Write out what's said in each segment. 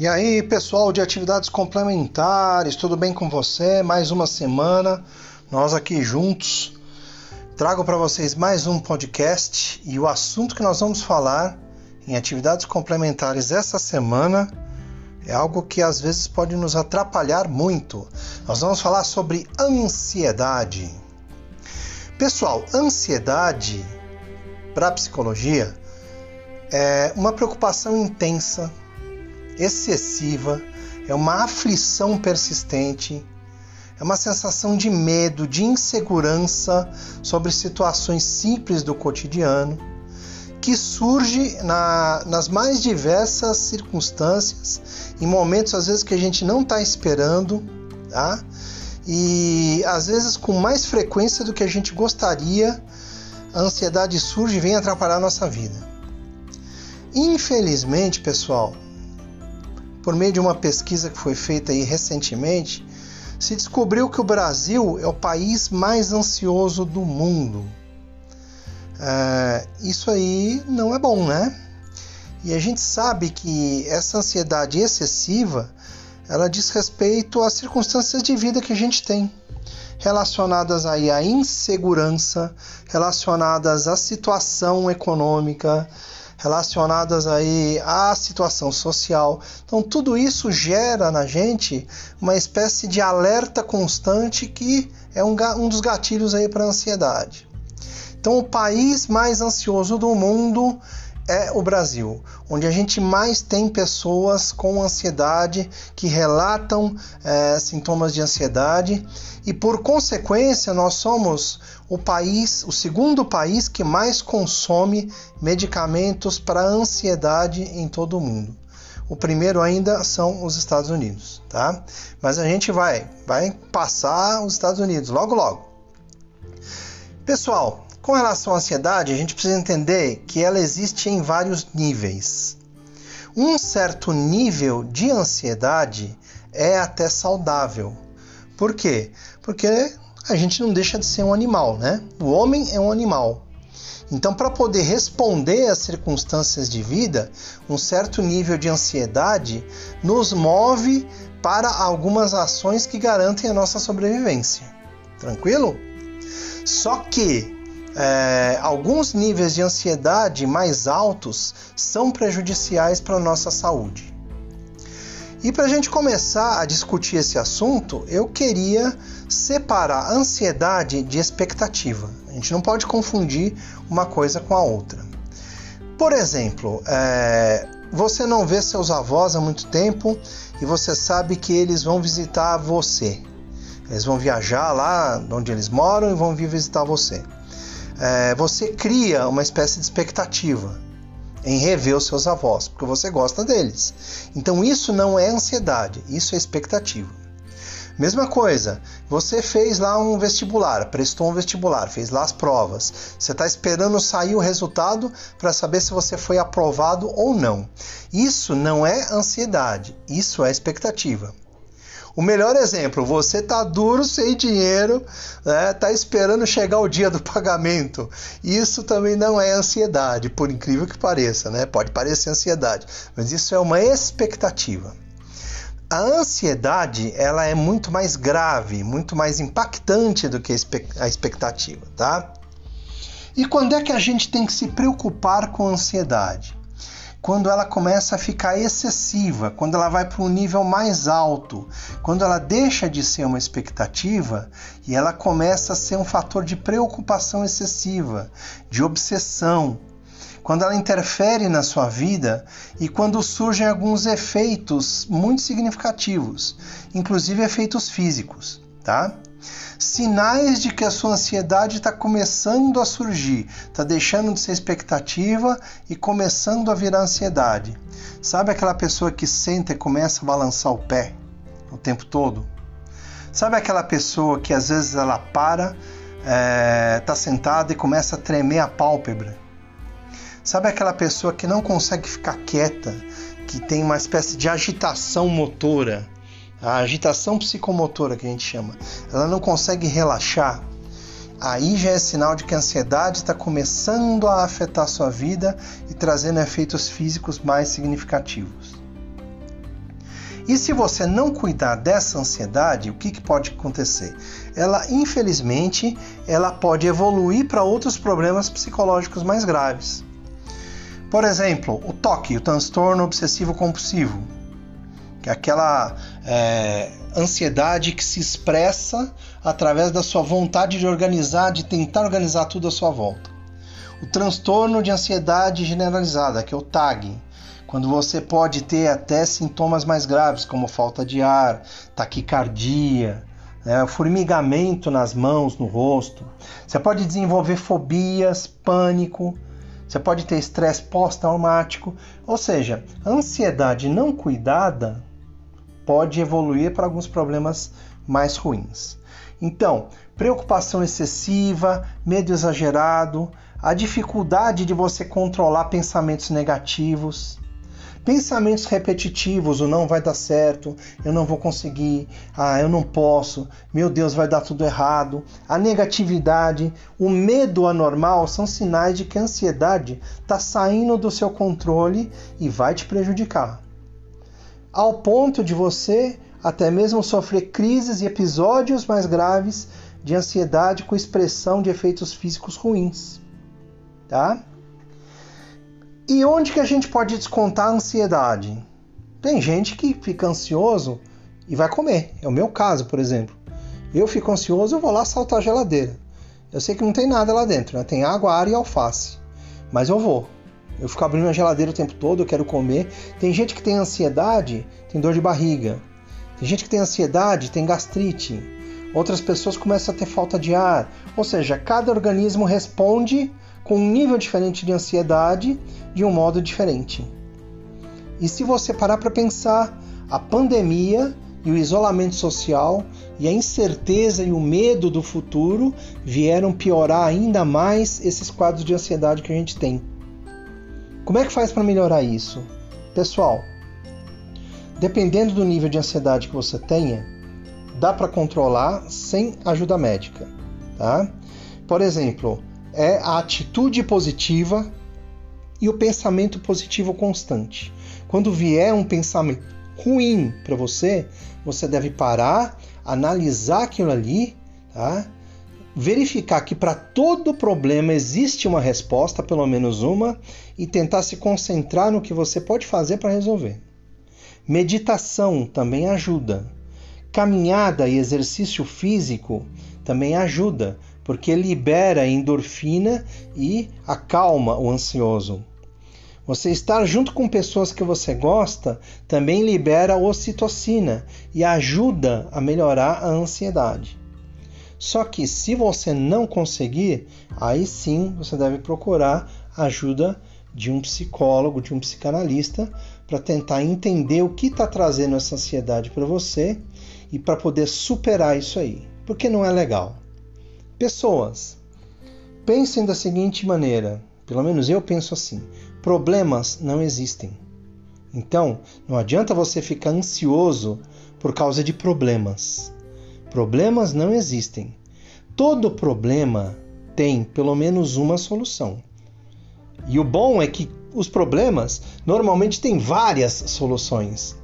E aí, pessoal de atividades complementares, tudo bem com você? Mais uma semana, nós aqui juntos. Trago para vocês mais um podcast e o assunto que nós vamos falar em atividades complementares essa semana é algo que às vezes pode nos atrapalhar muito. Nós vamos falar sobre ansiedade. Pessoal, ansiedade para a psicologia é uma preocupação intensa excessiva, é uma aflição persistente, é uma sensação de medo, de insegurança sobre situações simples do cotidiano, que surge na, nas mais diversas circunstâncias, em momentos às vezes que a gente não está esperando, tá? E às vezes com mais frequência do que a gente gostaria, a ansiedade surge e vem atrapalhar a nossa vida. Infelizmente, pessoal, por meio de uma pesquisa que foi feita aí recentemente, se descobriu que o Brasil é o país mais ansioso do mundo. É, isso aí não é bom, né? E a gente sabe que essa ansiedade excessiva ela diz respeito às circunstâncias de vida que a gente tem, relacionadas aí à insegurança, relacionadas à situação econômica, relacionadas aí à situação social. Então tudo isso gera na gente uma espécie de alerta constante que é um, um dos gatilhos aí para a ansiedade. Então o país mais ansioso do mundo é o Brasil, onde a gente mais tem pessoas com ansiedade que relatam é, sintomas de ansiedade e por consequência nós somos o país, o segundo país que mais consome medicamentos para ansiedade em todo o mundo. O primeiro ainda são os Estados Unidos, tá? Mas a gente vai, vai passar os Estados Unidos logo logo. Pessoal, com relação à ansiedade, a gente precisa entender que ela existe em vários níveis. Um certo nível de ansiedade é até saudável. Por quê? Porque a gente não deixa de ser um animal, né? O homem é um animal. Então, para poder responder às circunstâncias de vida, um certo nível de ansiedade nos move para algumas ações que garantem a nossa sobrevivência. Tranquilo? Só que é, alguns níveis de ansiedade mais altos são prejudiciais para a nossa saúde. E para a gente começar a discutir esse assunto, eu queria separar ansiedade de expectativa. A gente não pode confundir uma coisa com a outra. Por exemplo, é, você não vê seus avós há muito tempo e você sabe que eles vão visitar você. Eles vão viajar lá onde eles moram e vão vir visitar você é, você cria uma espécie de expectativa em rever os seus avós, porque você gosta deles. Então isso não é ansiedade, isso é expectativa. Mesma coisa, você fez lá um vestibular, prestou um vestibular, fez lá as provas. Você está esperando sair o resultado para saber se você foi aprovado ou não. Isso não é ansiedade, isso é expectativa. O melhor exemplo, você tá duro, sem dinheiro, né? tá esperando chegar o dia do pagamento. Isso também não é ansiedade, por incrível que pareça, né? Pode parecer ansiedade, mas isso é uma expectativa. A ansiedade, ela é muito mais grave, muito mais impactante do que a expectativa, tá? E quando é que a gente tem que se preocupar com a ansiedade? quando ela começa a ficar excessiva, quando ela vai para um nível mais alto, quando ela deixa de ser uma expectativa e ela começa a ser um fator de preocupação excessiva, de obsessão, quando ela interfere na sua vida e quando surgem alguns efeitos muito significativos, inclusive efeitos físicos, tá? sinais de que a sua ansiedade está começando a surgir, está deixando de ser expectativa e começando a virar ansiedade. Sabe aquela pessoa que senta e começa a balançar o pé o tempo todo? Sabe aquela pessoa que às vezes ela para, está é, tá sentada e começa a tremer a pálpebra? Sabe aquela pessoa que não consegue ficar quieta, que tem uma espécie de agitação motora? a agitação psicomotora que a gente chama, ela não consegue relaxar, aí já é sinal de que a ansiedade está começando a afetar sua vida e trazendo efeitos físicos mais significativos. E se você não cuidar dessa ansiedade, o que, que pode acontecer? Ela, infelizmente, ela pode evoluir para outros problemas psicológicos mais graves. Por exemplo, o TOC, o transtorno obsessivo compulsivo, que é aquela é, ansiedade que se expressa através da sua vontade de organizar, de tentar organizar tudo à sua volta. O transtorno de ansiedade generalizada, que é o TAG, quando você pode ter até sintomas mais graves, como falta de ar, taquicardia, né, formigamento nas mãos, no rosto. Você pode desenvolver fobias, pânico, você pode ter estresse pós-traumático, ou seja, ansiedade não cuidada pode evoluir para alguns problemas mais ruins. Então, preocupação excessiva, medo exagerado, a dificuldade de você controlar pensamentos negativos, pensamentos repetitivos, o não vai dar certo, eu não vou conseguir, ah, eu não posso, meu Deus, vai dar tudo errado. A negatividade, o medo anormal são sinais de que a ansiedade está saindo do seu controle e vai te prejudicar. Ao ponto de você até mesmo sofrer crises e episódios mais graves de ansiedade com expressão de efeitos físicos ruins. Tá? E onde que a gente pode descontar a ansiedade? Tem gente que fica ansioso e vai comer. É o meu caso, por exemplo. Eu fico ansioso, eu vou lá saltar a geladeira. Eu sei que não tem nada lá dentro, né? Tem água, ar e alface. Mas eu vou. Eu fico abrindo a geladeira o tempo todo, eu quero comer. Tem gente que tem ansiedade, tem dor de barriga. Tem gente que tem ansiedade, tem gastrite. Outras pessoas começam a ter falta de ar. Ou seja, cada organismo responde com um nível diferente de ansiedade de um modo diferente. E se você parar para pensar, a pandemia e o isolamento social e a incerteza e o medo do futuro vieram piorar ainda mais esses quadros de ansiedade que a gente tem. Como é que faz para melhorar isso? Pessoal, dependendo do nível de ansiedade que você tenha, dá para controlar sem ajuda médica, tá? Por exemplo, é a atitude positiva e o pensamento positivo constante. Quando vier um pensamento ruim para você, você deve parar, analisar aquilo ali, tá? verificar que para todo problema existe uma resposta, pelo menos uma, e tentar se concentrar no que você pode fazer para resolver. Meditação também ajuda. Caminhada e exercício físico também ajuda, porque libera endorfina e acalma o ansioso. Você estar junto com pessoas que você gosta também libera ocitocina e ajuda a melhorar a ansiedade. Só que se você não conseguir, aí sim você deve procurar ajuda de um psicólogo, de um psicanalista, para tentar entender o que está trazendo essa ansiedade para você e para poder superar isso aí, porque não é legal. Pessoas, pensem da seguinte maneira: pelo menos eu penso assim. Problemas não existem. Então, não adianta você ficar ansioso por causa de problemas. Problemas não existem. Todo problema tem pelo menos uma solução. E o bom é que os problemas normalmente têm várias soluções.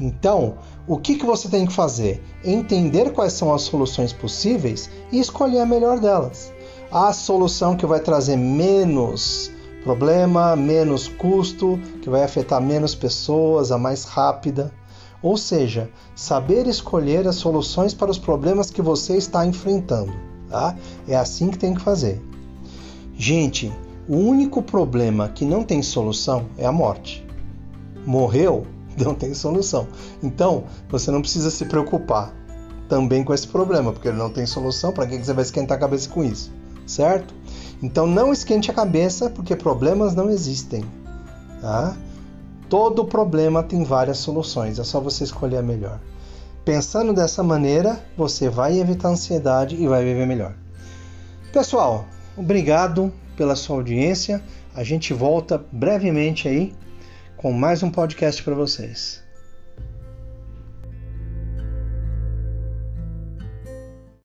Então, o que, que você tem que fazer? Entender quais são as soluções possíveis e escolher a melhor delas a solução que vai trazer menos problema, menos custo, que vai afetar menos pessoas, a mais rápida. Ou seja, saber escolher as soluções para os problemas que você está enfrentando. Tá? É assim que tem que fazer. Gente, o único problema que não tem solução é a morte. Morreu, não tem solução. Então, você não precisa se preocupar também com esse problema, porque ele não tem solução. Para que você vai esquentar a cabeça com isso? certo? Então não esquente a cabeça, porque problemas não existem. Tá? Todo problema tem várias soluções, é só você escolher a melhor. Pensando dessa maneira, você vai evitar ansiedade e vai viver melhor. Pessoal, obrigado pela sua audiência. A gente volta brevemente aí com mais um podcast para vocês.